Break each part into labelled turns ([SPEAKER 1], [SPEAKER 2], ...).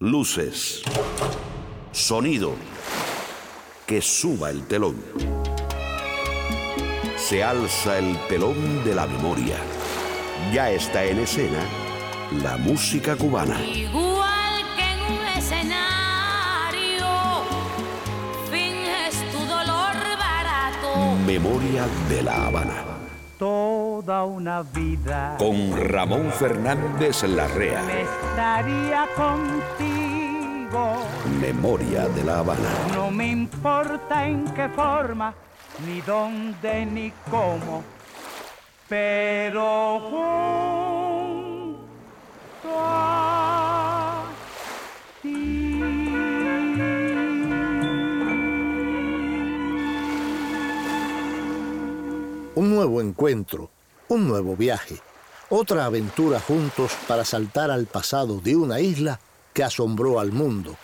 [SPEAKER 1] Luces. Sonido. Que suba el telón. Se alza el telón de la memoria. Ya está en escena la música cubana.
[SPEAKER 2] Igual que en un escenario, finges tu dolor barato.
[SPEAKER 1] Memoria de la Habana.
[SPEAKER 3] Toda una vida
[SPEAKER 1] Con Ramón Fernández Larrea.
[SPEAKER 3] me estaría contigo.
[SPEAKER 1] Memoria de la Habana.
[SPEAKER 3] No me importa en qué forma, ni dónde, ni cómo. Pero junto a
[SPEAKER 4] Un nuevo encuentro, un nuevo viaje, otra aventura juntos para saltar al pasado de una isla que asombró al mundo.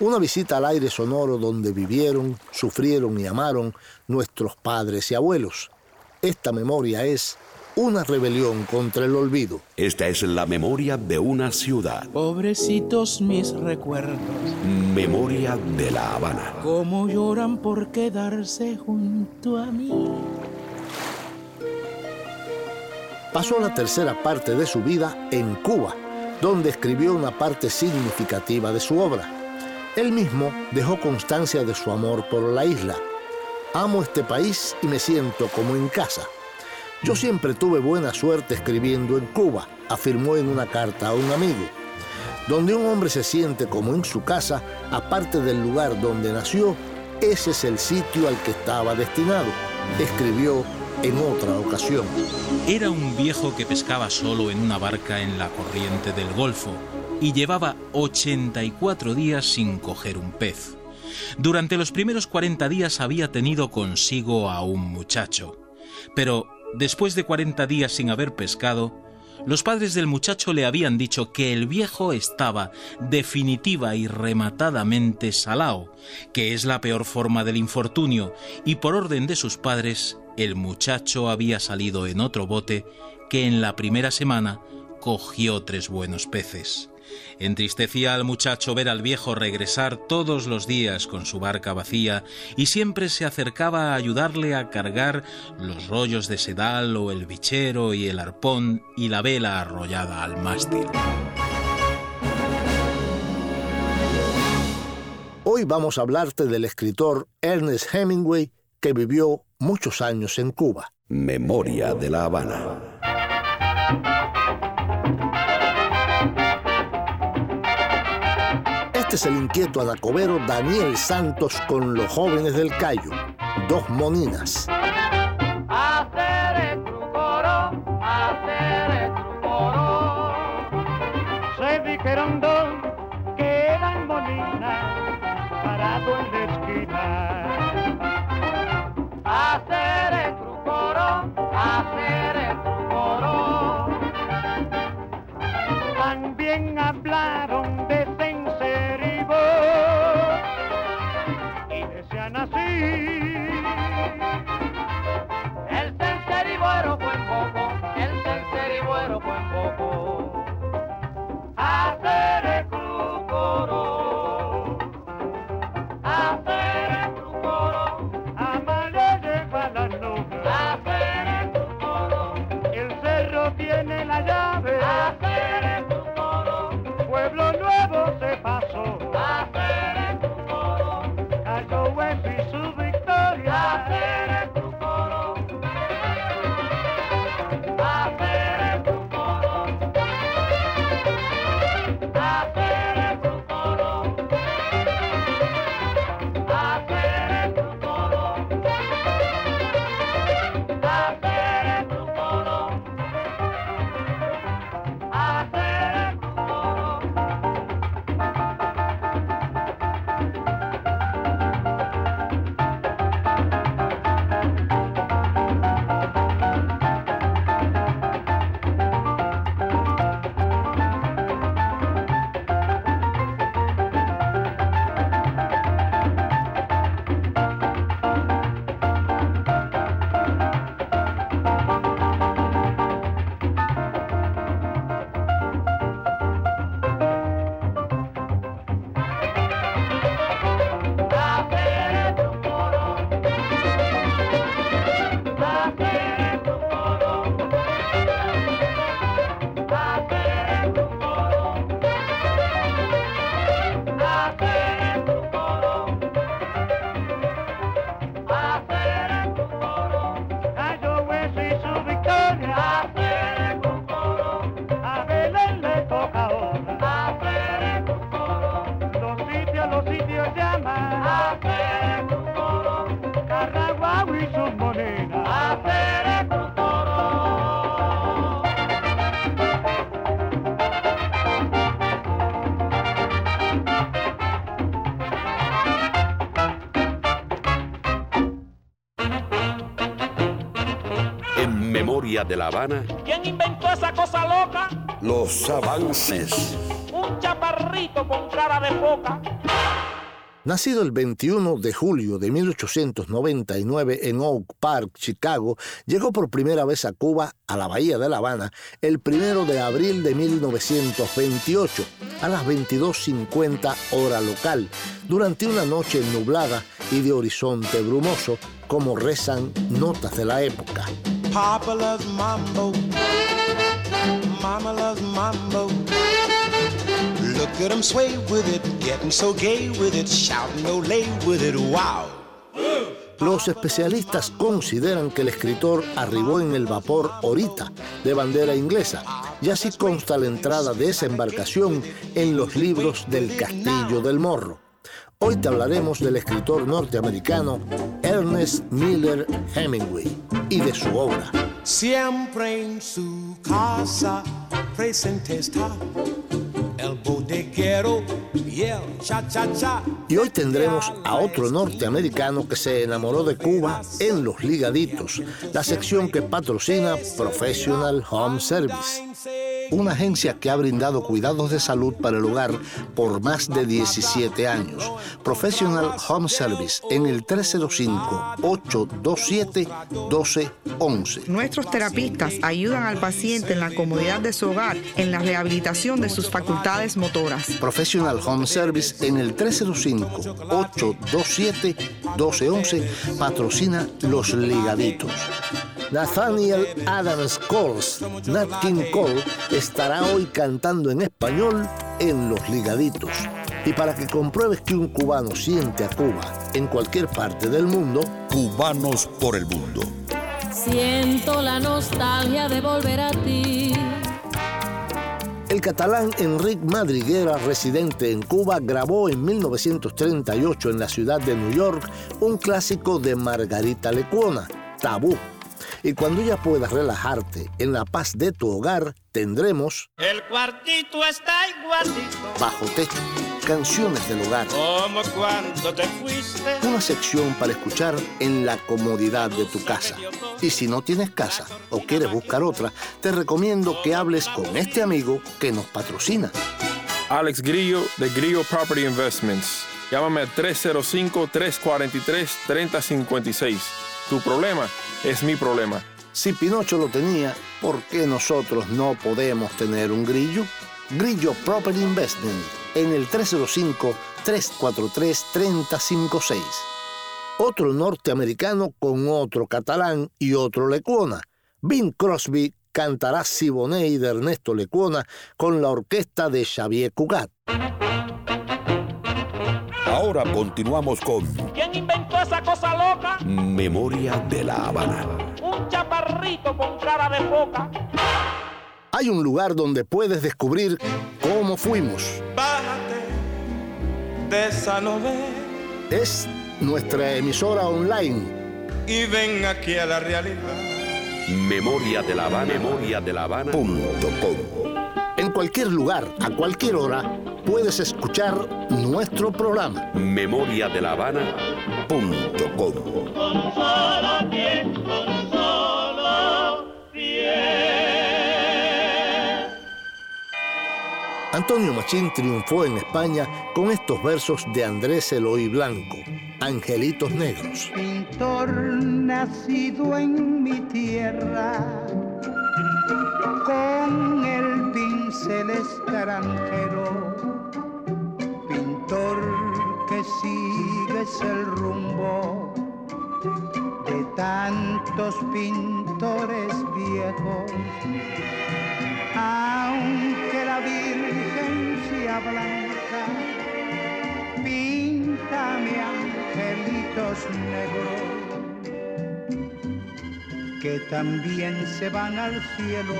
[SPEAKER 4] Una visita al aire sonoro donde vivieron, sufrieron y amaron nuestros padres y abuelos. Esta memoria es una rebelión contra el olvido.
[SPEAKER 1] Esta es la memoria de una ciudad.
[SPEAKER 5] Pobrecitos mis recuerdos,
[SPEAKER 1] Memoria de la Habana.
[SPEAKER 5] cómo lloran por quedarse junto a mí.
[SPEAKER 4] Pasó la tercera parte de su vida en Cuba, donde escribió una parte significativa de su obra. Él mismo dejó constancia de su amor por la isla. Amo este país y me siento como en casa. Yo siempre tuve buena suerte escribiendo en Cuba, afirmó en una carta a un amigo. Donde un hombre se siente como en su casa, aparte del lugar donde nació, ese es el sitio al que estaba destinado, escribió en otra ocasión.
[SPEAKER 6] Era un viejo que pescaba solo en una barca en la corriente del Golfo y llevaba 84 días sin coger un pez. Durante los primeros 40 días había tenido consigo a un muchacho, pero después de 40 días sin haber pescado, los padres del muchacho le habían dicho que el viejo estaba definitiva y rematadamente salao, que es la peor forma del infortunio, y por orden de sus padres, el muchacho había salido en otro bote que en la primera semana cogió tres buenos peces. Entristecía al muchacho ver al viejo regresar todos los días con su barca vacía y siempre se acercaba a ayudarle a cargar los rollos de sedal o el bichero y el arpón y la vela arrollada al mástil.
[SPEAKER 4] Hoy vamos a hablarte del escritor Ernest Hemingway que vivió muchos años en Cuba.
[SPEAKER 1] Memoria de la Habana.
[SPEAKER 4] Este es el inquieto anacobero Daniel Santos con los jóvenes del Cayo, dos moninas.
[SPEAKER 3] happy. De
[SPEAKER 1] La Habana.
[SPEAKER 7] ¿Quién inventó esa cosa loca?
[SPEAKER 1] Los avances.
[SPEAKER 7] Un chaparrito con cara de foca.
[SPEAKER 4] Nacido el 21 de julio de 1899 en Oak Park, Chicago, llegó por primera vez a Cuba, a la Bahía de La Habana, el 1 de abril de 1928, a las 22.50 hora local, durante una noche nublada y de horizonte brumoso, como rezan notas de la época. Papa loves mambo. Mama loves mambo. Look at him sway with it, getting so gay with it, shouting lay with it, wow. Los especialistas consideran que el escritor arribó en el vapor Orita, de bandera inglesa, y así consta la entrada de esa embarcación en los libros del Castillo del Morro. Hoy te hablaremos del escritor norteamericano Ernest Miller Hemingway y de su obra. Siempre en su casa presente está el bodeguero y el cha cha cha. Y hoy tendremos a otro norteamericano que se enamoró de Cuba en Los Ligaditos, la sección que patrocina Professional Home Service una agencia que ha brindado cuidados de salud para el hogar por más de 17 años. Professional Home Service en el 305-827-1211.
[SPEAKER 8] Nuestros terapistas ayudan al paciente en la comodidad de su hogar, en la rehabilitación de sus facultades motoras.
[SPEAKER 4] Professional Home Service en el 305-827-1211 patrocina Los Ligaditos. Nathaniel Adams Coles, Nat King Cole, estará hoy cantando en español en Los Ligaditos. Y para que compruebes que un cubano siente a Cuba en cualquier parte del mundo,
[SPEAKER 1] Cubanos por el Mundo.
[SPEAKER 2] Siento la nostalgia de volver a ti.
[SPEAKER 4] El catalán Enric Madriguera, residente en Cuba, grabó en 1938 en la ciudad de New York un clásico de Margarita Lecuona, Tabú y cuando ya puedas relajarte en la paz de tu hogar, tendremos...
[SPEAKER 7] El cuartito está igualito.
[SPEAKER 4] Bajo techo. Canciones del hogar.
[SPEAKER 7] Como cuando te fuiste.
[SPEAKER 4] Una sección para escuchar en la comodidad de tu casa. Y si no tienes casa o quieres buscar otra, te recomiendo que hables con este amigo que nos patrocina.
[SPEAKER 9] Alex Grillo de Grillo Property Investments. Llámame al 305-343-3056. Tu problema es mi problema.
[SPEAKER 4] Si Pinocho lo tenía, ¿por qué nosotros no podemos tener un grillo? Grillo Property Investment en el 305-343-3056. Otro norteamericano con otro catalán y otro lecuona. Bing Crosby cantará Siboney de Ernesto Lecuona con la orquesta de Xavier Cugat.
[SPEAKER 1] Ahora continuamos con.
[SPEAKER 7] ¿Quién inventó esa cosa loca?
[SPEAKER 1] Memoria de la Habana.
[SPEAKER 7] Un chaparrito con cara de foca.
[SPEAKER 4] Hay un lugar donde puedes descubrir cómo fuimos.
[SPEAKER 7] Bájate de esa novela.
[SPEAKER 4] Es nuestra emisora online.
[SPEAKER 7] Y ven aquí a la realidad.
[SPEAKER 1] Memoria de la Habana. Memoria de la Habana. Punto com.
[SPEAKER 4] En cualquier lugar, a cualquier hora, puedes escuchar nuestro programa.
[SPEAKER 1] Memoria de la Habana.com.
[SPEAKER 4] Antonio Machín triunfó en España con estos versos de Andrés Eloy Blanco, Angelitos Negros.
[SPEAKER 3] Pintor nacido en mi tierra, con el pincel extranjero, pintor que sigues el rumbo de tantos pintores viejos, aunque la Virgen sea blanca Píntame angelitos negros que también se van al cielo.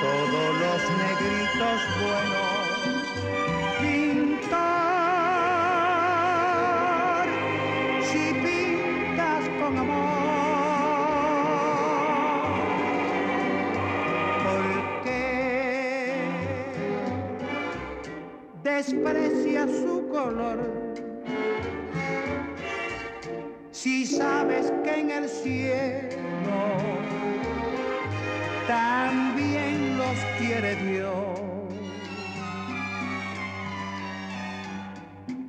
[SPEAKER 3] Todos los negritos buenos pintar si pintas con amor. Porque desprecia su color si sabes que en el cielo también quiere Dios.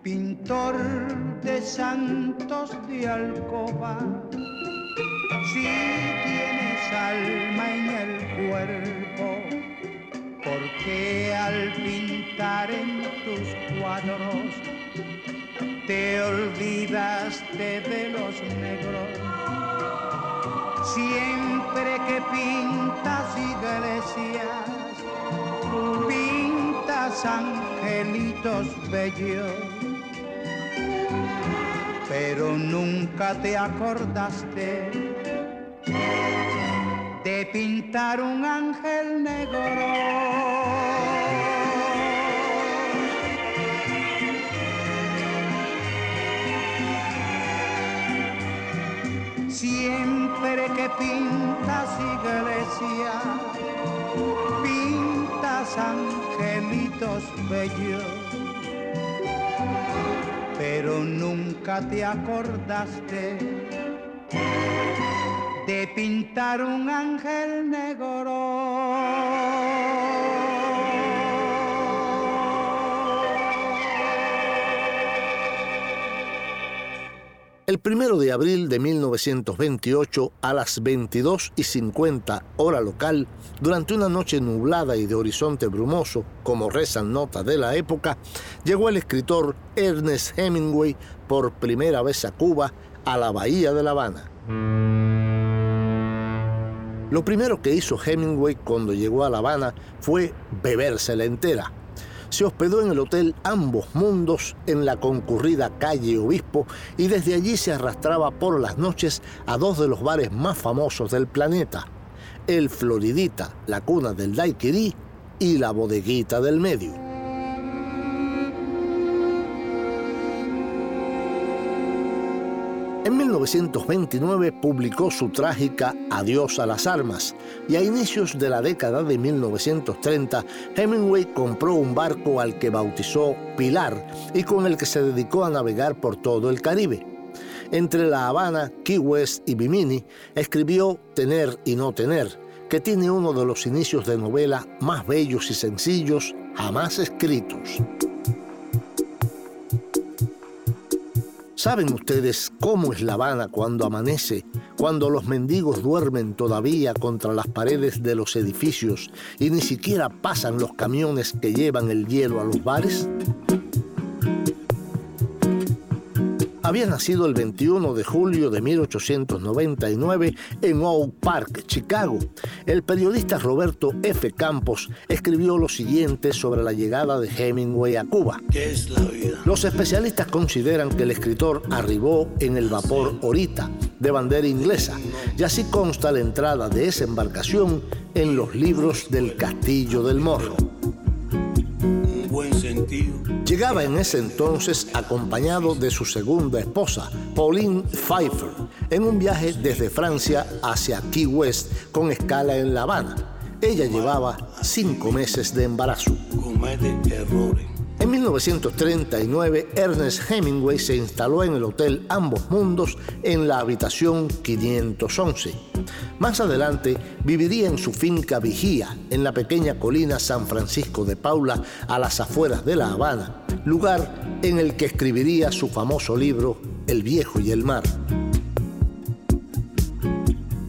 [SPEAKER 3] Pintor de santos de alcoba, si tienes alma en el cuerpo, porque al pintar en tus cuadros te olvidaste de los negros. Siempre que pintas iglesias, pintas angelitos bellos, pero nunca te acordaste de pintar un ángel negro. siempre que pintas iglesia, pintas angelitos bellos, pero nunca te acordaste de pintar un ángel negro.
[SPEAKER 4] El primero de abril de 1928, a las 22 y 50 hora local, durante una noche nublada y de horizonte brumoso, como rezan notas de la época, llegó el escritor Ernest Hemingway por primera vez a Cuba, a la bahía de La Habana. Lo primero que hizo Hemingway cuando llegó a La Habana fue bebérsela entera se hospedó en el hotel Ambos Mundos en la concurrida calle Obispo y desde allí se arrastraba por las noches a dos de los bares más famosos del planeta, el Floridita, la cuna del daiquiri, y la bodeguita del medio. En 1929 publicó su trágica Adiós a las armas y a inicios de la década de 1930 Hemingway compró un barco al que bautizó Pilar y con el que se dedicó a navegar por todo el Caribe. Entre La Habana, Key West y Bimini escribió Tener y no tener, que tiene uno de los inicios de novela más bellos y sencillos jamás escritos. ¿Saben ustedes cómo es La Habana cuando amanece, cuando los mendigos duermen todavía contra las paredes de los edificios y ni siquiera pasan los camiones que llevan el hielo a los bares? Había nacido el 21 de julio de 1899 en Oak Park, Chicago. El periodista Roberto F. Campos escribió lo siguiente sobre la llegada de Hemingway a Cuba.
[SPEAKER 10] ¿Qué es la vida?
[SPEAKER 4] Los especialistas consideran que el escritor arribó en el vapor Orita, de bandera inglesa, y así consta la entrada de esa embarcación en los libros del Castillo del Morro. Llegaba en ese entonces acompañado de su segunda esposa, Pauline Pfeiffer, en un viaje desde Francia hacia Key West con escala en La Habana. Ella llevaba cinco meses de embarazo. En 1939, Ernest Hemingway se instaló en el Hotel Ambos Mundos en la habitación 511. Más adelante, viviría en su finca Vigía, en la pequeña colina San Francisco de Paula, a las afueras de La Habana, lugar en el que escribiría su famoso libro El viejo y el mar.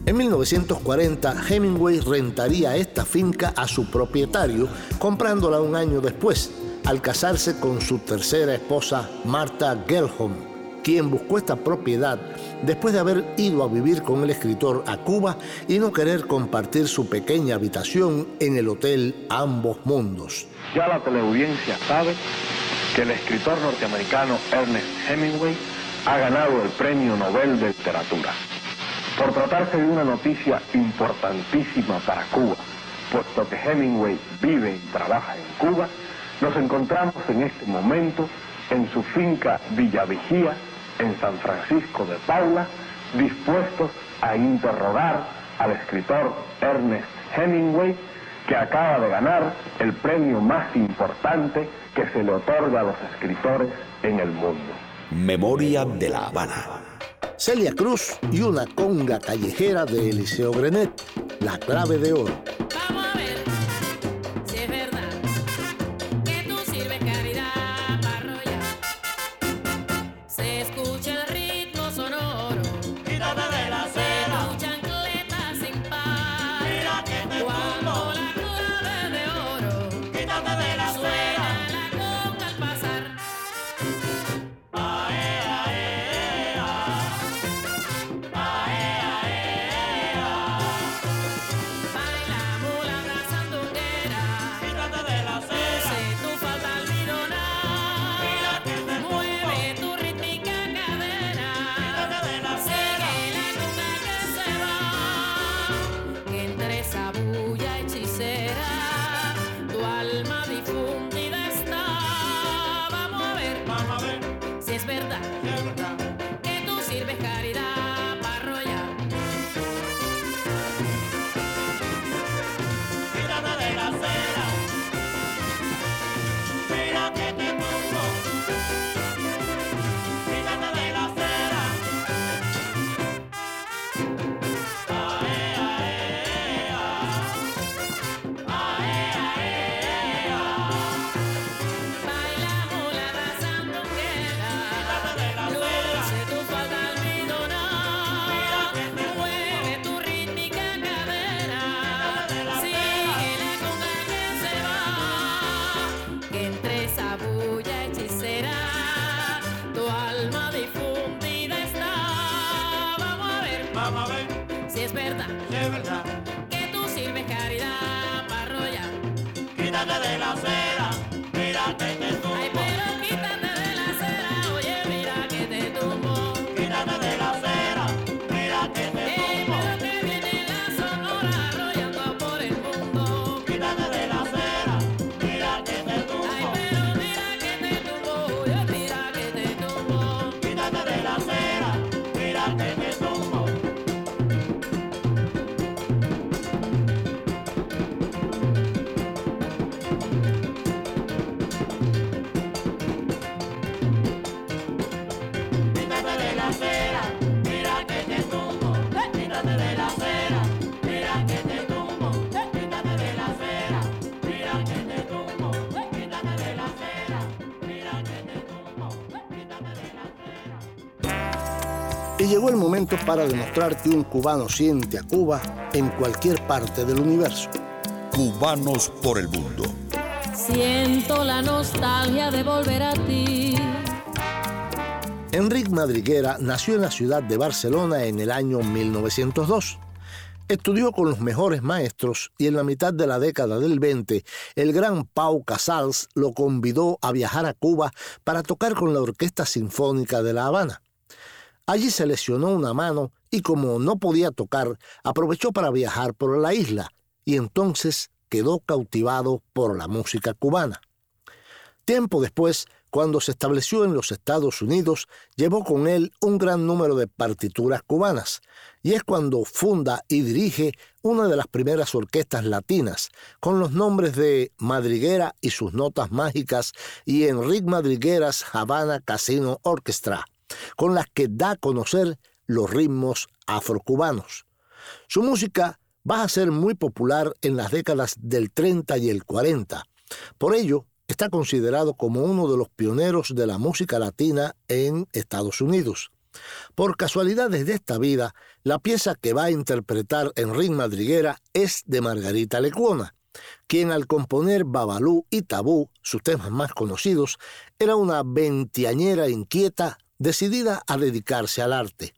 [SPEAKER 4] En 1940, Hemingway rentaría esta finca a su propietario, comprándola un año después, al casarse con su tercera esposa, Martha Gerholm, quien buscó esta propiedad después de haber ido a vivir con el escritor a Cuba y no querer compartir su pequeña habitación en el hotel Ambos Mundos.
[SPEAKER 10] Ya la teleaudiencia sabe que el escritor norteamericano Ernest Hemingway ha ganado el Premio Nobel de Literatura. Por tratarse de una noticia importantísima para Cuba, puesto que Hemingway vive y trabaja en Cuba, nos encontramos en este momento en su finca Villa Vigía, en San Francisco de Paula, dispuestos a interrogar al escritor Ernest Hemingway, que acaba de ganar el premio más importante que se le otorga a los escritores en el mundo.
[SPEAKER 1] Memoria de la Habana.
[SPEAKER 4] Celia Cruz y una conga callejera de Eliseo Grenet, La clave de oro. Y llegó el momento para demostrar que un cubano siente a Cuba en cualquier parte del universo.
[SPEAKER 1] Cubanos por el mundo.
[SPEAKER 2] Siento la nostalgia de volver a ti.
[SPEAKER 4] Enrique Madriguera nació en la ciudad de Barcelona en el año 1902. Estudió con los mejores maestros y en la mitad de la década del 20, el gran Pau Casals lo convidó a viajar a Cuba para tocar con la Orquesta Sinfónica de La Habana. Allí se lesionó una mano y como no podía tocar, aprovechó para viajar por la isla y entonces quedó cautivado por la música cubana. Tiempo después, cuando se estableció en los Estados Unidos, llevó con él un gran número de partituras cubanas, y es cuando funda y dirige una de las primeras orquestas latinas, con los nombres de Madriguera y sus notas mágicas y Enrique Madrigueras Havana Casino Orchestra con las que da a conocer los ritmos afrocubanos. Su música va a ser muy popular en las décadas del 30 y el 40. Por ello, está considerado como uno de los pioneros de la música latina en Estados Unidos. Por casualidades de esta vida, la pieza que va a interpretar Enrique Madriguera es de Margarita Lecuona, quien al componer Babalú y Tabú, sus temas más conocidos, era una veintiañera inquieta decidida a dedicarse al arte.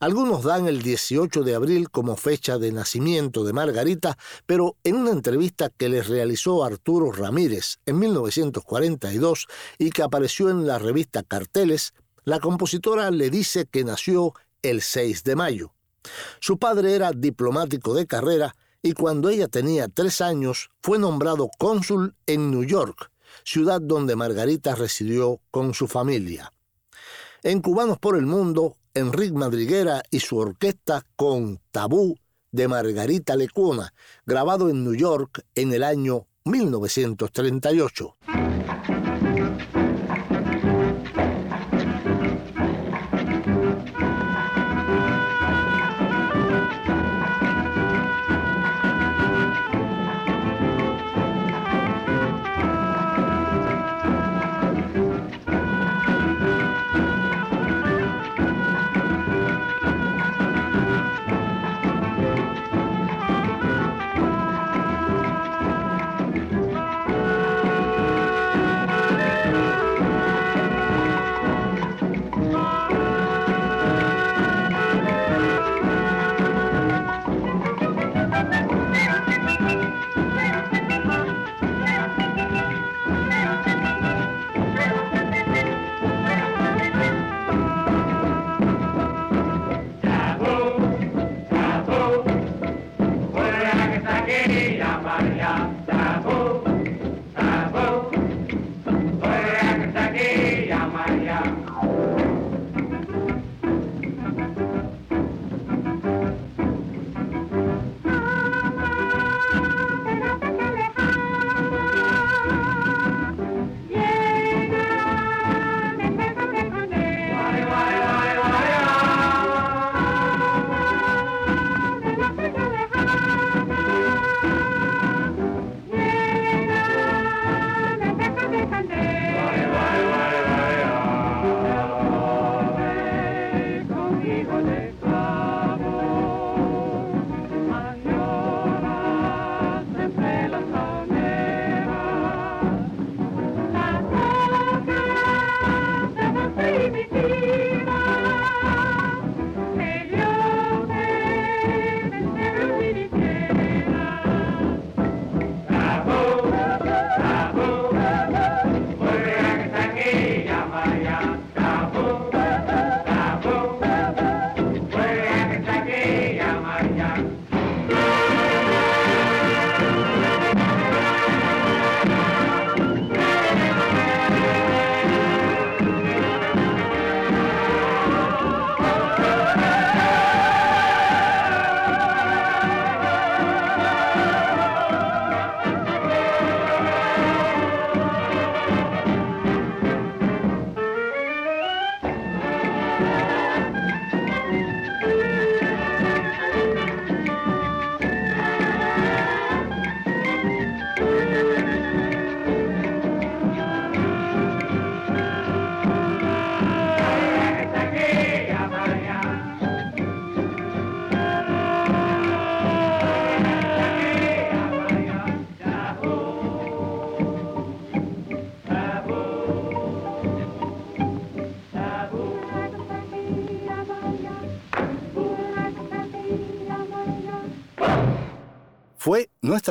[SPEAKER 4] Algunos dan el 18 de abril como fecha de nacimiento de Margarita, pero en una entrevista que les realizó Arturo Ramírez en 1942 y que apareció en la revista Carteles, la compositora le dice que nació el 6 de mayo. Su padre era diplomático de carrera y cuando ella tenía tres años fue nombrado cónsul en New York, ciudad donde Margarita residió con su familia. En Cubanos por el Mundo, Enrique Madriguera y su orquesta con Tabú de Margarita Lecuona, grabado en New York en el año 1938.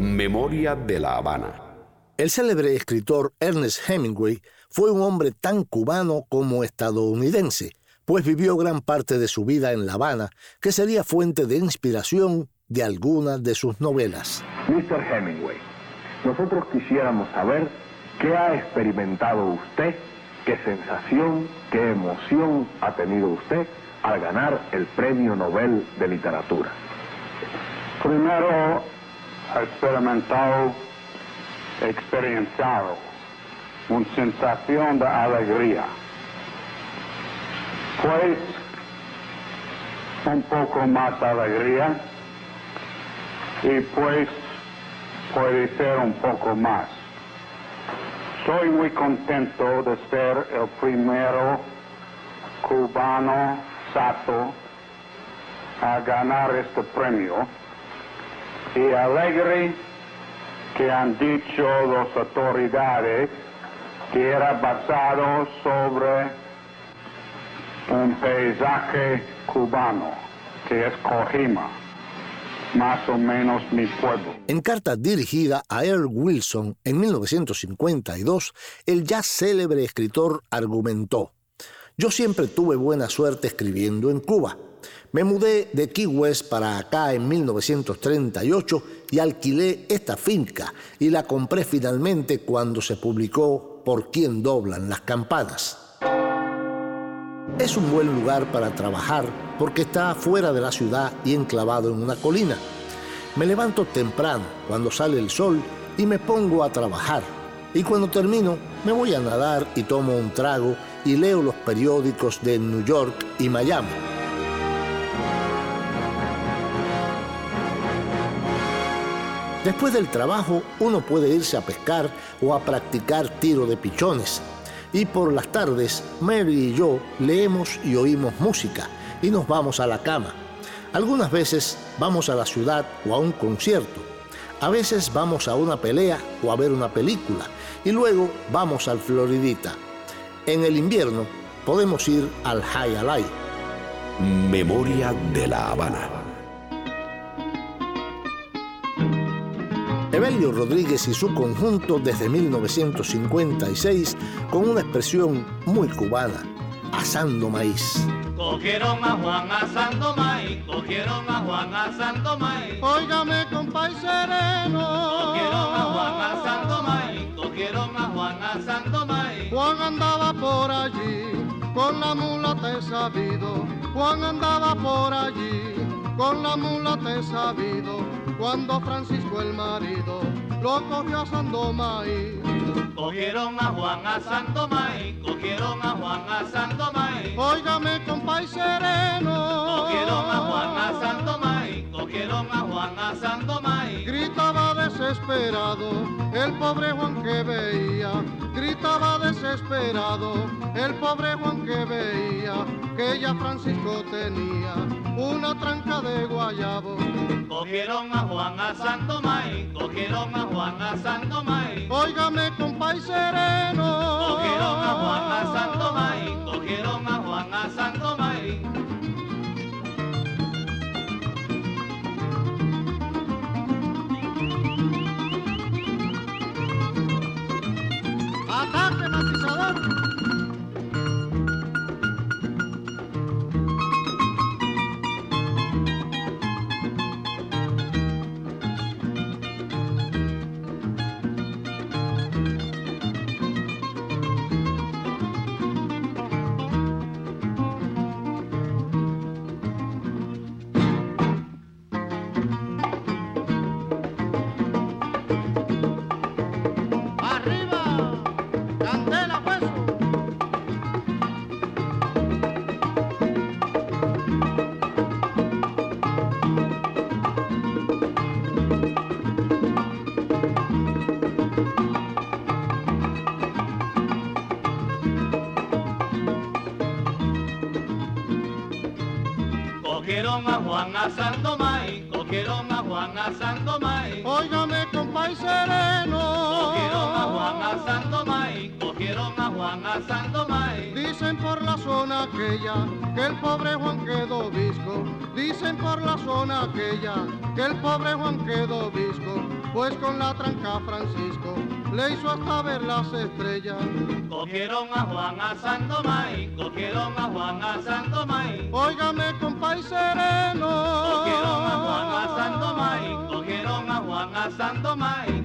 [SPEAKER 1] Memoria de La Habana.
[SPEAKER 4] El célebre escritor Ernest Hemingway fue un hombre tan cubano como estadounidense, pues vivió gran parte de su vida en La Habana, que sería fuente de inspiración de algunas de sus novelas.
[SPEAKER 10] Mr. Hemingway, nosotros quisiéramos saber qué ha experimentado usted, qué sensación, qué emoción ha tenido usted al ganar el Premio Nobel de Literatura.
[SPEAKER 11] Primero, experimentado, experienciado una sensación de alegría. Pues un poco más alegría y pues puede ser un poco más. Soy muy contento de ser el primero cubano sato a ganar este premio y alegre que han dicho las autoridades que era basado sobre un paisaje cubano, que es Cojima, más o menos mi pueblo.
[SPEAKER 4] En carta dirigida a Earl Wilson en 1952, el ya célebre escritor argumentó, yo siempre tuve buena suerte escribiendo en Cuba. Me mudé de Key West para acá en 1938 y alquilé esta finca y la compré finalmente cuando se publicó Por quién doblan las campanas. Es un buen lugar para trabajar porque está fuera de la ciudad y enclavado en una colina. Me levanto temprano cuando sale el sol y me pongo a trabajar. Y cuando termino me voy a nadar y tomo un trago y leo los periódicos de New York y Miami. Después del trabajo uno puede irse a pescar o a practicar tiro de pichones. Y por las tardes Mary y yo leemos y oímos música y nos vamos a la cama. Algunas veces vamos a la ciudad o a un concierto. A veces vamos a una pelea o a ver una película y luego vamos al Floridita. En el invierno podemos ir al High Alay.
[SPEAKER 1] Memoria de la Habana.
[SPEAKER 4] Evelio Rodríguez y su conjunto desde 1956 con una expresión muy cubana, asando maíz.
[SPEAKER 12] Cogieron a Juan asando maíz, cogieron a Juan asando maíz.
[SPEAKER 13] Óigame, compay sereno.
[SPEAKER 12] Cogieron a Juan asando maíz, cogieron a Juan asando maíz.
[SPEAKER 13] Juan andaba por allí con la mulata sabido. Juan andaba por allí con la mulata sabido cuando Francisco el marido lo cogió asando maíz.
[SPEAKER 12] Cogieron a Juan asando maíz, cogieron a Juan asando maíz.
[SPEAKER 13] Óigame, compay sereno.
[SPEAKER 12] Cogieron a Juan asando maíz, cogieron a Juan asando maíz.
[SPEAKER 13] Gritaba desesperado el pobre Juan que veía, gritaba desesperado el pobre Juan que veía que ya Francisco tenía una tranca de guayabo.
[SPEAKER 12] Cogieron a Juan asando maíz, cogieron a Juan asando maíz.
[SPEAKER 13] Óigame, compay sereno.
[SPEAKER 12] Cogieron a Juan asando maíz, cogieron a Juan maíz.
[SPEAKER 13] Aquella que el pobre Juan quedó visco. Dicen por la zona aquella que el pobre Juan quedó visco. Pues con la tranca Francisco le hizo hasta ver las estrellas.
[SPEAKER 12] Cogieron a Juan asando maíz, cogieron a Juan asando maíz.
[SPEAKER 13] Óigame, compay sereno.
[SPEAKER 12] Cogieron a Juan asando maíz, cogieron a Juan asando maíz.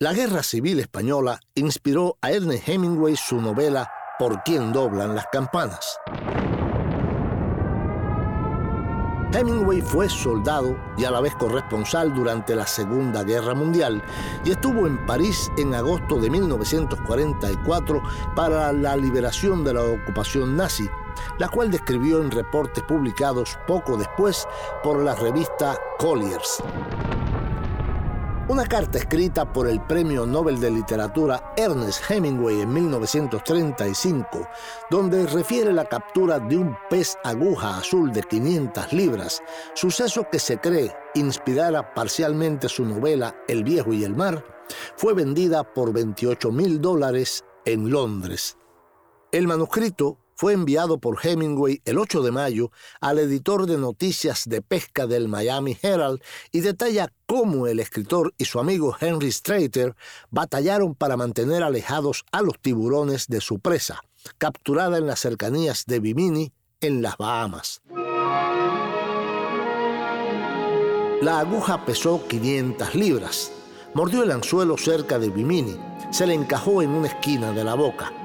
[SPEAKER 4] La Guerra Civil Española inspiró a Ernest Hemingway su novela Por quién doblan las campanas. Hemingway fue soldado y a la vez corresponsal durante la Segunda Guerra Mundial y estuvo en París en agosto de 1944 para la liberación de la ocupación nazi. la cual describió en reportes publicados poco después por la revista Colliers. Una carta escrita por el Premio Nobel de Literatura Ernest Hemingway en 1935, donde refiere la captura de un pez aguja azul de 500 libras, suceso que se cree inspirara parcialmente su novela El viejo y el mar, fue vendida por 28 mil dólares en Londres. El manuscrito fue enviado por Hemingway el 8 de mayo al editor de noticias de pesca del Miami Herald y detalla cómo el escritor y su amigo Henry Strater batallaron para mantener alejados a los tiburones de su presa, capturada en las cercanías de Bimini, en las Bahamas. La aguja pesó 500 libras. Mordió el anzuelo cerca de Bimini. Se le encajó en una esquina de la boca.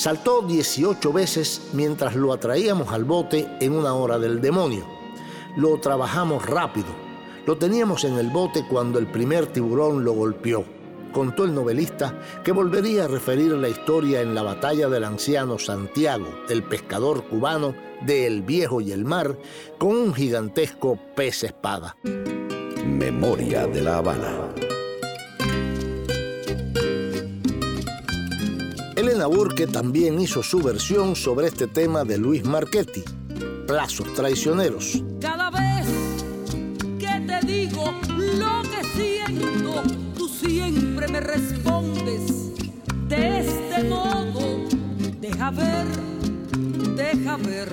[SPEAKER 4] Saltó 18 veces mientras lo atraíamos al bote en una hora del demonio. Lo trabajamos rápido. Lo teníamos en el bote cuando el primer tiburón lo golpeó. Contó el novelista que volvería a referir la historia en la batalla del anciano Santiago, el pescador cubano de El Viejo y el Mar, con un gigantesco pez espada.
[SPEAKER 1] Memoria de la Habana.
[SPEAKER 4] Elena Burke también hizo su versión sobre este tema de Luis Marchetti, Plazos Traicioneros.
[SPEAKER 2] Cada vez que te digo lo que siento, tú siempre me respondes de este modo. Deja ver, deja ver.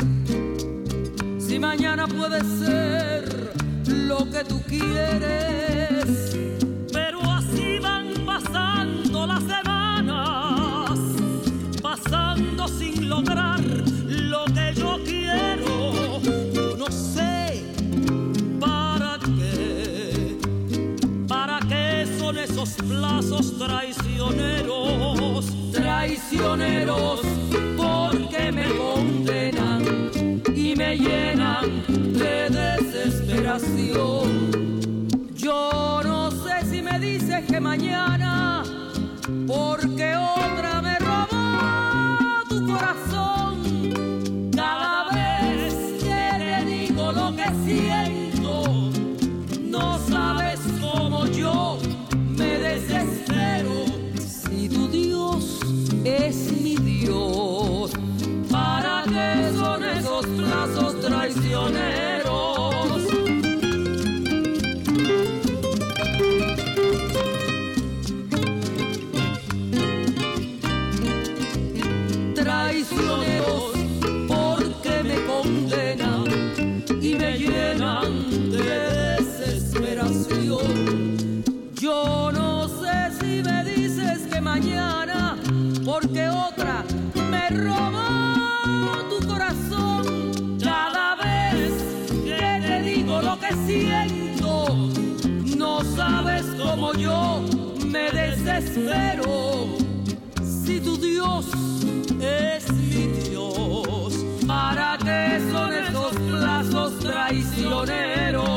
[SPEAKER 2] Si mañana puede ser lo que tú quieres. Lograr lo que yo quiero. No sé para qué, para qué son esos plazos traicioneros, traicioneros, porque me condenan y me llenan de desesperación. Yo no sé si me dices que mañana, porque otra porque otra me robó tu corazón. Cada vez que te digo lo que siento, no sabes cómo yo me desespero. Si tu Dios es mi Dios. ¿Para qué son esos plazos traicioneros?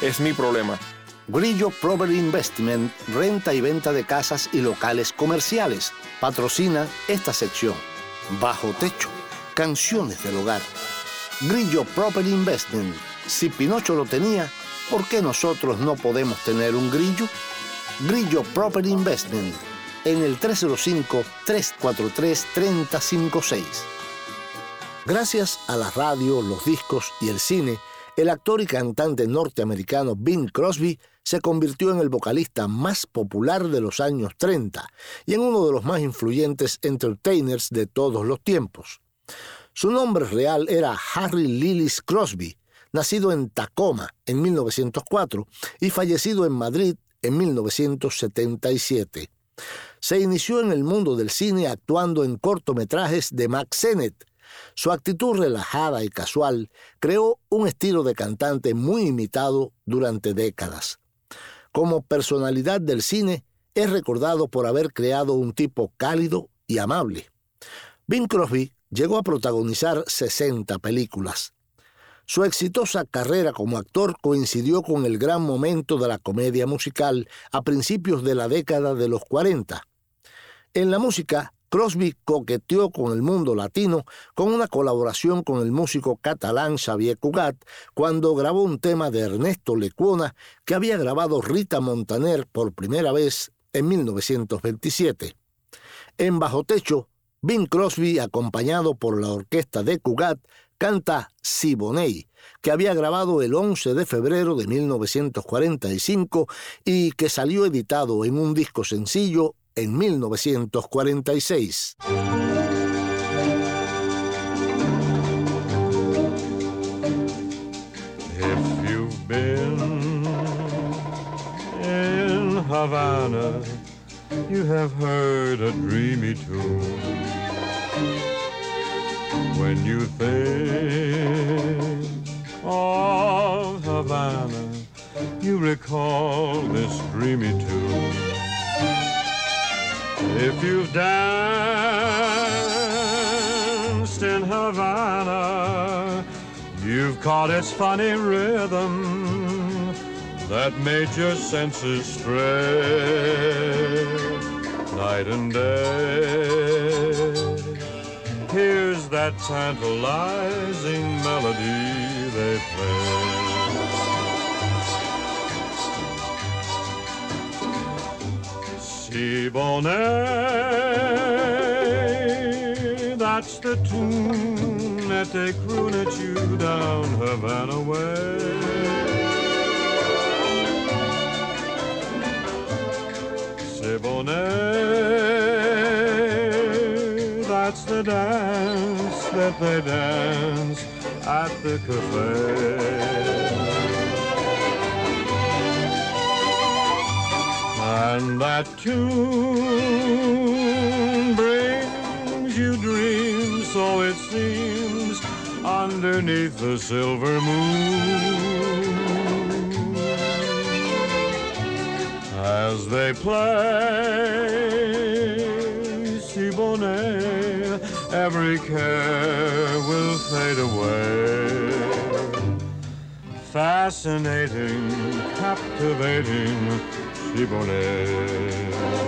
[SPEAKER 9] es mi problema.
[SPEAKER 4] Grillo Property Investment, renta y venta de casas y locales comerciales. Patrocina esta sección. Bajo Techo, Canciones del Hogar. Grillo Property Investment. Si Pinocho lo tenía, ¿por qué nosotros no podemos tener un grillo? Grillo Property Investment en el 305-343-3056. Gracias a la radio, los discos y el cine, el actor y cantante norteamericano Bing Crosby se convirtió en el vocalista más popular de los años 30 y en uno de los más influyentes entertainers de todos los tiempos. Su nombre real era Harry Lillis Crosby, nacido en Tacoma en 1904 y fallecido en Madrid en 1977. Se inició en el mundo del cine actuando en cortometrajes de Max Sennett. Su actitud relajada y casual creó un estilo de cantante muy imitado durante décadas. Como personalidad del cine, es recordado por haber creado un tipo cálido y amable. Bing Crosby llegó a protagonizar 60 películas. Su exitosa carrera como actor coincidió con el gran momento de la comedia musical a principios de la década de los 40. En la música, Crosby coqueteó con el mundo latino con una colaboración con el músico catalán Xavier Cugat cuando grabó un tema de Ernesto Lecuona que había grabado Rita Montaner por primera vez en 1927. En Bajo Techo, Bing Crosby, acompañado por la orquesta de Cugat, canta Siboney, que había grabado el 11 de febrero de 1945 y que salió editado en un disco sencillo en 1946.
[SPEAKER 14] If you've been in Havana, you have heard a dreamy tune when you think of Havana, you recall this dreamy tune. If you've danced in Havana, you've caught its funny rhythm that made your senses stray night and day. Here's that tantalizing melody they play. Siboney, that's the tune that they croon at you down Havana way. Siboney, that's the dance that they dance at the cafe. And that tune brings you dreams, so it seems, underneath the silver moon. As they play Siboney, every care will fade away. Fascinating, captivating Siboney. When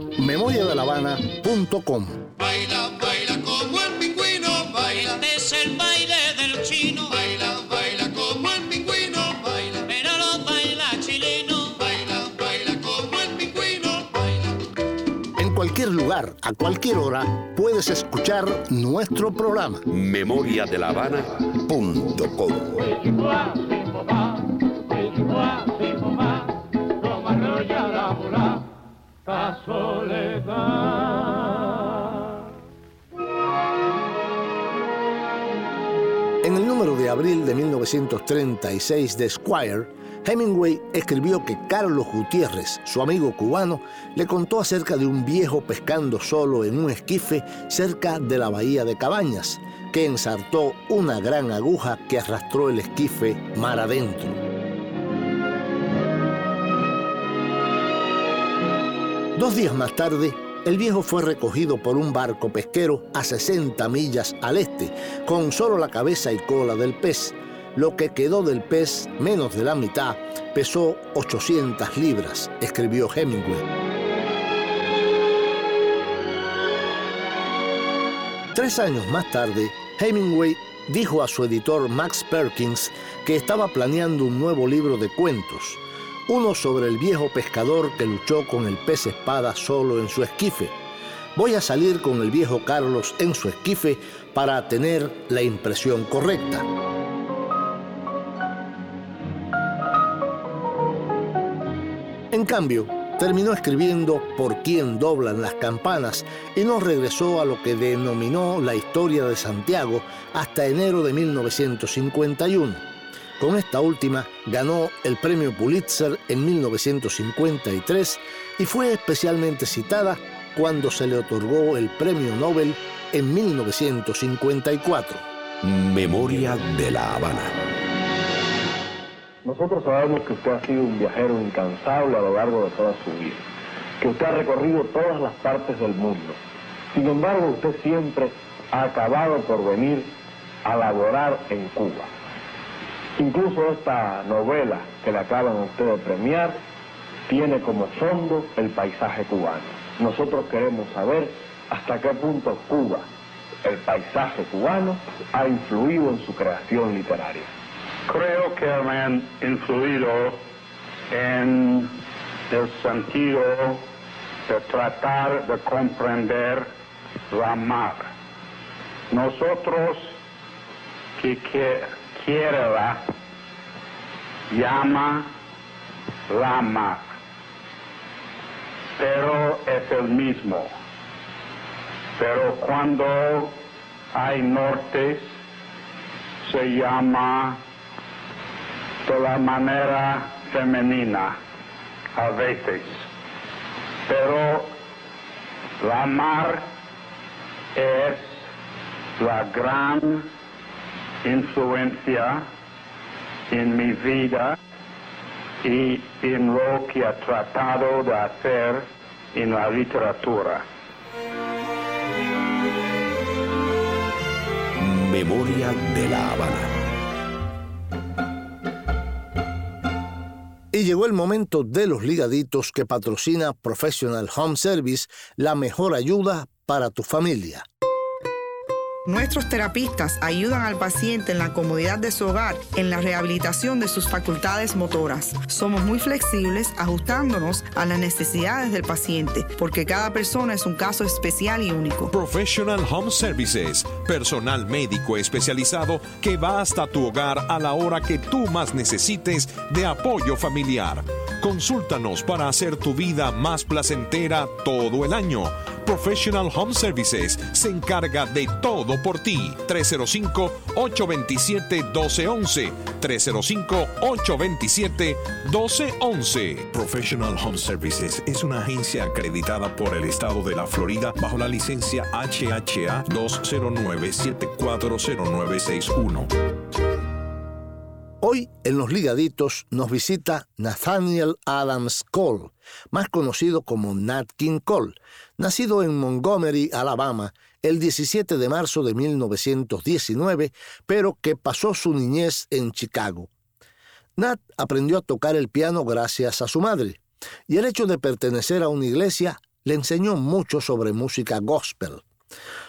[SPEAKER 4] memoriadelavana.com.
[SPEAKER 12] Baila, baila como el pingüino, baila. Este es el baile del chino. Baila, baila como el pingüino, baila. Pero lo baila chileno. Baila, baila como el pingüino, baila.
[SPEAKER 4] En cualquier lugar, a cualquier hora puedes escuchar nuestro programa.
[SPEAKER 1] Memoria de
[SPEAKER 4] En el número de abril de 1936 de Squire, Hemingway escribió que Carlos Gutiérrez, su amigo cubano, le contó acerca de un viejo pescando solo en un esquife cerca de la bahía de Cabañas, que ensartó una gran aguja que arrastró el esquife mar adentro. Dos días más tarde, el viejo fue recogido por un barco pesquero a 60 millas al este, con solo la cabeza y cola del pez. Lo que quedó del pez, menos de la mitad, pesó 800 libras, escribió Hemingway. Tres años más tarde, Hemingway dijo a su editor Max Perkins que estaba planeando un nuevo libro de cuentos, uno sobre el viejo pescador que luchó con el pez espada solo en su esquife. Voy a salir con el viejo Carlos en su esquife para tener la impresión correcta. En cambio, terminó escribiendo Por quién doblan las campanas y no regresó a lo que denominó la historia de Santiago hasta enero de 1951. Con esta última ganó el premio Pulitzer en 1953 y fue especialmente citada cuando se le otorgó el premio Nobel en 1954.
[SPEAKER 1] Memoria de la Habana.
[SPEAKER 10] Nosotros sabemos que usted ha sido un viajero incansable a lo largo de toda su vida, que usted ha recorrido todas las partes del mundo. Sin embargo, usted siempre ha acabado por venir a laborar en Cuba. Incluso esta novela que le acaban a usted de premiar tiene como fondo el paisaje cubano. Nosotros queremos saber hasta qué punto Cuba, el paisaje cubano, ha influido en su creación literaria.
[SPEAKER 11] Creo que me han influido en el sentido de tratar de comprender la mar. Nosotros que, que la llama la mar, pero es el mismo. Pero cuando hay nortes, se llama de la manera femenina a veces. Pero la mar es la gran influencia en mi vida y en lo que ha tratado de hacer en la literatura.
[SPEAKER 1] Memoria de la Habana.
[SPEAKER 4] Y llegó el momento de los ligaditos que patrocina Professional Home Service, la mejor ayuda para tu familia.
[SPEAKER 8] Nuestros terapistas ayudan al paciente en la comodidad de su hogar, en la rehabilitación de sus facultades motoras. Somos muy flexibles ajustándonos a las necesidades del paciente, porque cada persona es un caso especial y único.
[SPEAKER 15] Professional Home Services, personal médico especializado que va hasta tu hogar a la hora que tú más necesites de apoyo familiar. Consúltanos para hacer tu vida más placentera todo el año. Professional Home Services se encarga de todo por ti. 305-827-1211. 305-827-1211.
[SPEAKER 16] Professional Home Services es una agencia acreditada por el estado de la Florida bajo la licencia HHA 209-740961.
[SPEAKER 4] Hoy en Los Ligaditos nos visita Nathaniel Adams Cole, más conocido como Nat King Cole, nacido en Montgomery, Alabama, el 17 de marzo de 1919, pero que pasó su niñez en Chicago. Nat aprendió a tocar el piano gracias a su madre, y el hecho de pertenecer a una iglesia le enseñó mucho sobre música gospel.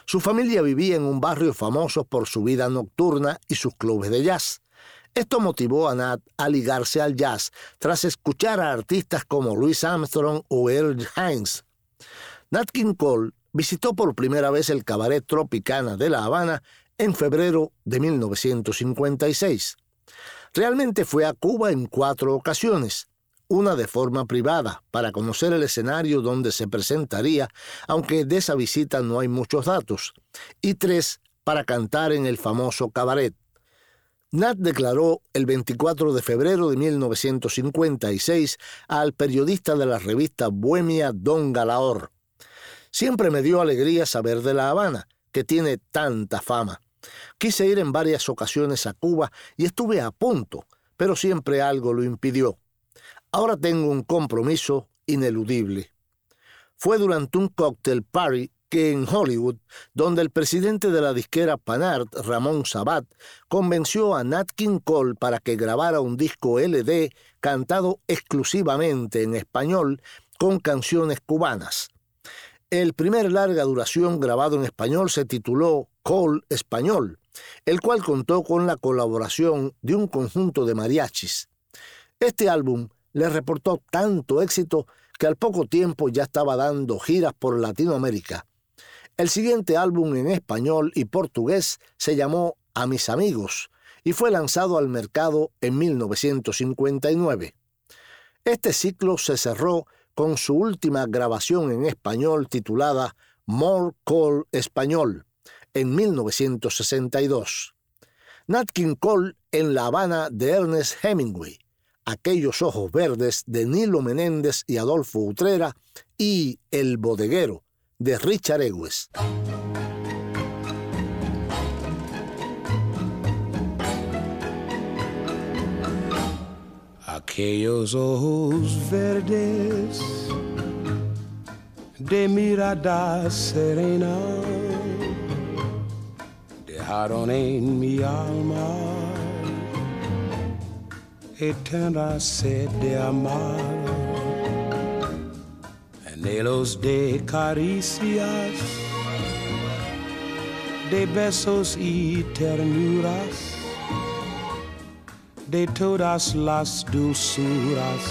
[SPEAKER 4] Su familia vivía en un barrio famoso por su vida nocturna y sus clubes de jazz. Esto motivó a Nat a ligarse al jazz tras escuchar a artistas como Louis Armstrong o Earl Hines. Nat King Cole visitó por primera vez el cabaret Tropicana de La Habana en febrero de 1956. Realmente fue a Cuba en cuatro ocasiones, una de forma privada, para conocer el escenario donde se presentaría, aunque de esa visita no hay muchos datos, y tres para cantar en el famoso cabaret. Nat declaró el 24 de febrero de 1956 al periodista de la revista Bohemia Don Galaor. Siempre me dio alegría saber de La Habana, que tiene tanta fama. Quise ir en varias ocasiones a Cuba y estuve a punto, pero siempre algo lo impidió. Ahora tengo un compromiso ineludible. Fue durante un cocktail party que en Hollywood, donde el presidente de la disquera Panart, Ramón Sabat, convenció a Nat King Cole para que grabara un disco LD cantado exclusivamente en español con canciones cubanas. El primer larga duración grabado en español se tituló Cole Español, el cual contó con la colaboración de un conjunto de mariachis. Este álbum le reportó tanto éxito que al poco tiempo ya estaba dando giras por Latinoamérica. El siguiente álbum en español y portugués se llamó A mis amigos y fue lanzado al mercado en 1959. Este ciclo se cerró con su última grabación en español titulada More Call Español en 1962. Nat King Cole en La Habana de Ernest Hemingway Aquellos ojos verdes de Nilo Menéndez y Adolfo Utrera y El bodeguero de Richard Ewes.
[SPEAKER 5] Aquellos ojos verdes de mirada serena dejaron en mi alma eterna sed de amar, anhelos de caricias, de besos y ternuras, de todas las dulzuras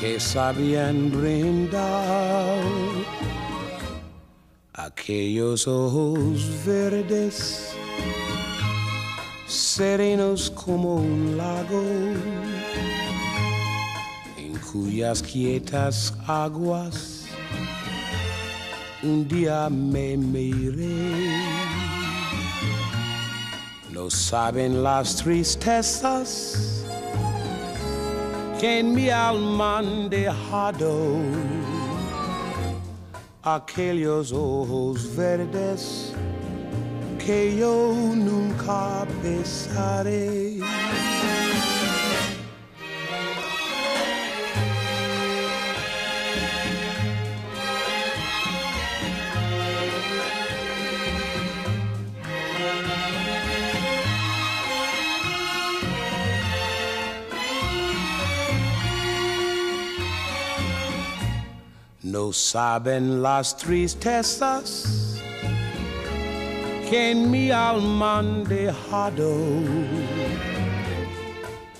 [SPEAKER 5] que sabían brindar aquellos ojos verdes serenos como un lago, en cuyas quietas aguas un día me miré. No saben las tristezas que en mi alma han dejado aquellos ojos verdes que yo nunca besaré. No saben las tristezas que en mi alma han dejado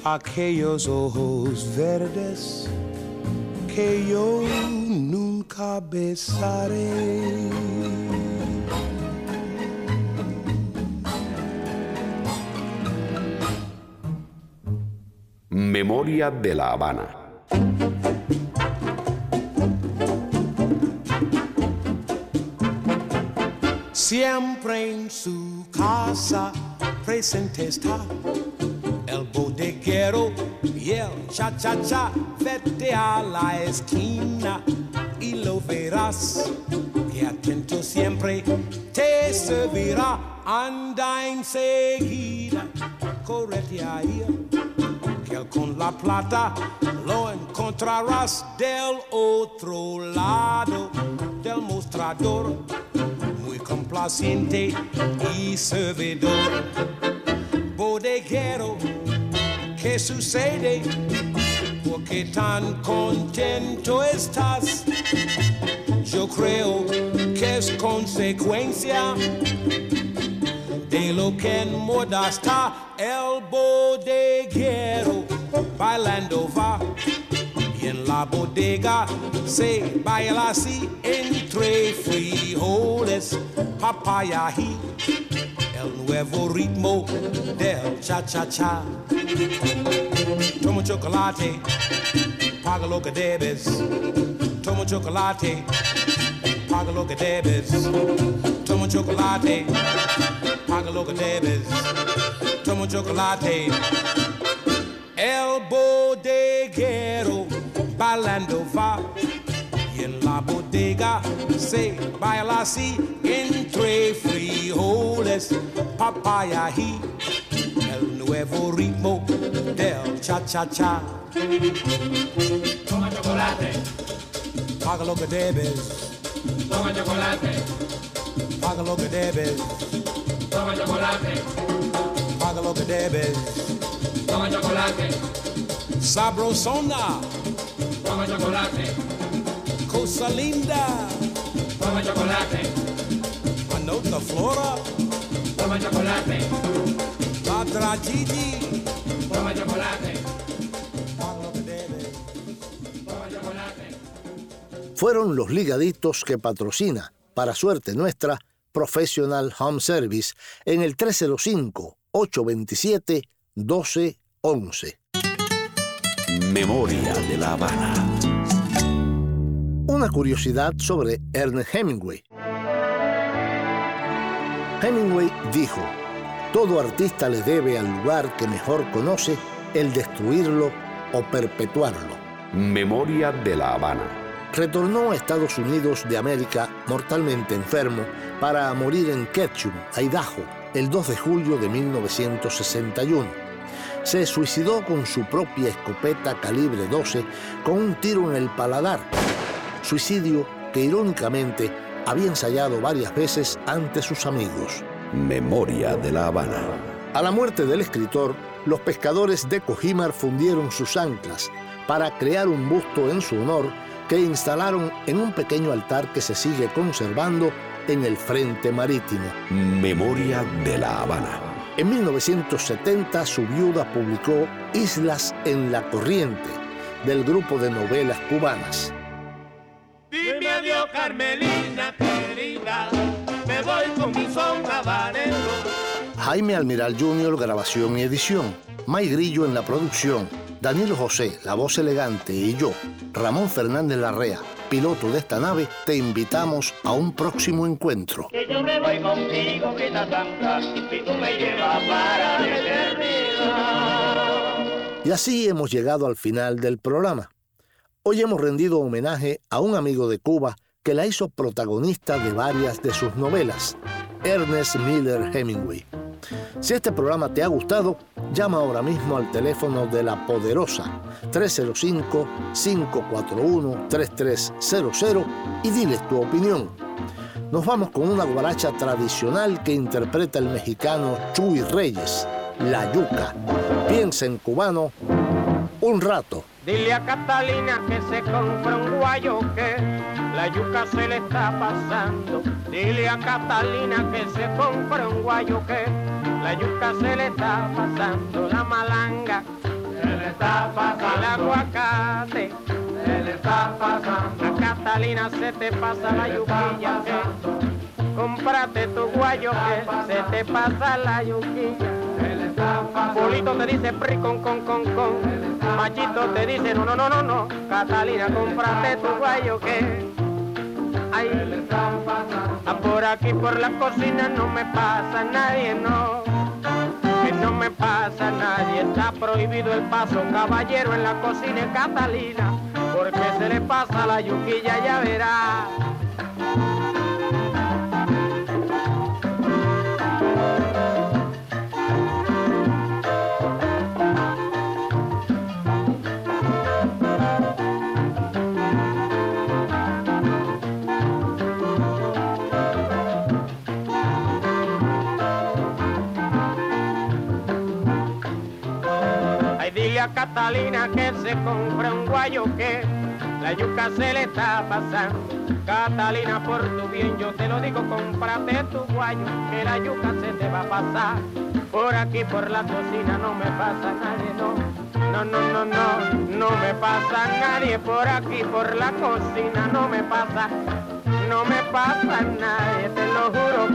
[SPEAKER 5] aquellos ojos verdes que yo nunca besaré.
[SPEAKER 1] Memoria de la Habana.
[SPEAKER 5] Siempre en su casa presente está el bodeguero y el cha-cha-cha. Vete a la esquina y lo verás que atento siempre te servirá. Anda enseguida, correte ahí, que con la plata lo encontrarás del otro lado del mostrador complaciente y servidor. Bodeguero, ¿qué sucede? ¿Por qué tan contento estás? Yo creo que es consecuencia de lo que en moda está el bodeguero bailando va en la bodega se baila así entre frijoles, papaya y el nuevo ritmo del cha-cha-cha. Toma chocolate, paga lo que debes. Toma chocolate, paga lo que debes. Toma chocolate, paga lo que debes. Toma chocolate. El bodeguero bailando va y en la bodega se baila así entre frijoles, papaya y el nuevo ritmo del cha-cha-cha.
[SPEAKER 12] Toma chocolate,
[SPEAKER 5] Paga lo que debes,
[SPEAKER 12] toma chocolate,
[SPEAKER 5] paga lo que debes,
[SPEAKER 12] toma chocolate,
[SPEAKER 5] paga lo que debes.
[SPEAKER 12] toma chocolate,
[SPEAKER 5] Sabrosona,
[SPEAKER 12] toma chocolate,
[SPEAKER 5] cosa linda,
[SPEAKER 12] toma chocolate,
[SPEAKER 5] anota flora,
[SPEAKER 12] toma chocolate,
[SPEAKER 5] Patra Gigi,
[SPEAKER 12] toma chocolate,
[SPEAKER 4] fueron los ligaditos que patrocina, para suerte nuestra, Professional Home Service en el 305-827-1211.
[SPEAKER 1] Memoria de la Habana.
[SPEAKER 4] Una curiosidad sobre Ernest Hemingway. Hemingway dijo, todo artista le debe al lugar que mejor conoce el destruirlo o perpetuarlo.
[SPEAKER 1] Memoria de la Habana.
[SPEAKER 4] Retornó a Estados Unidos de América mortalmente enfermo para morir en Ketchum, Idaho, el 2 de julio de 1961. Se suicidó con su propia escopeta calibre 12 con un tiro en el paladar. Suicidio que irónicamente había ensayado varias veces ante sus amigos.
[SPEAKER 1] Memoria de la Habana.
[SPEAKER 4] A la muerte del escritor, los pescadores de Cojimar fundieron sus anclas para crear un busto en su honor que instalaron en un pequeño altar que se sigue conservando en el frente marítimo.
[SPEAKER 1] Memoria de la Habana.
[SPEAKER 4] En 1970 su viuda publicó Islas en la Corriente, del grupo de novelas cubanas.
[SPEAKER 12] Dime adiós, Carmelina querida, me voy con mi son habanero.
[SPEAKER 4] Jaime Almiral Jr., grabación y edición. May Grillo en la producción. Danilo José, la voz elegante, y yo, Ramón Fernández Larrea, piloto de esta nave, te invitamos a un próximo encuentro.
[SPEAKER 12] Que yo me voy contigo, Grita Santa, y tú me llevas para la eternidad.
[SPEAKER 4] Y así hemos llegado al final del programa. Hoy hemos rendido homenaje a un amigo de Cuba que la hizo protagonista de varias de sus novelas, Ernest Miller Hemingway. Si este programa te ha gustado, llama ahora mismo al teléfono de la Poderosa 305-541-3300 y diles tu opinión. Nos vamos con una guaracha tradicional que interpreta el mexicano Chuy Reyes, La Yuca. Piensa en cubano un rato.
[SPEAKER 17] Dile a Catalina que se compra un guayo que la yuca se le está pasando. Dile a Catalina que se compra un guayo que la yuca se le está pasando. La malanga se le está pasando. El aguacate se le está pasando. A Catalina se te pasa la yuquilla que cómprate tu guayo que se te pasa la yuquilla. Polito te dice pri con con con con. Machito te dice no no no no no. Catalina cómprate tu guayo que. Ay, ah, por aquí por la cocina no me pasa nadie no. No me pasa nadie, está prohibido el paso, caballero en la cocina Catalina, porque se le pasa la yuquilla, ya verá. Catalina que se compra un guayo que la yuca se le está pasando. Catalina, por tu bien, yo te lo digo, cómprate tu guayo, que la yuca se te va a pasar. Por aquí, por la cocina, no me pasa nadie, no. No, no, no, no, no me pasa nadie por aquí, por la cocina, no me pasa, no me pasa nadie, te lo juro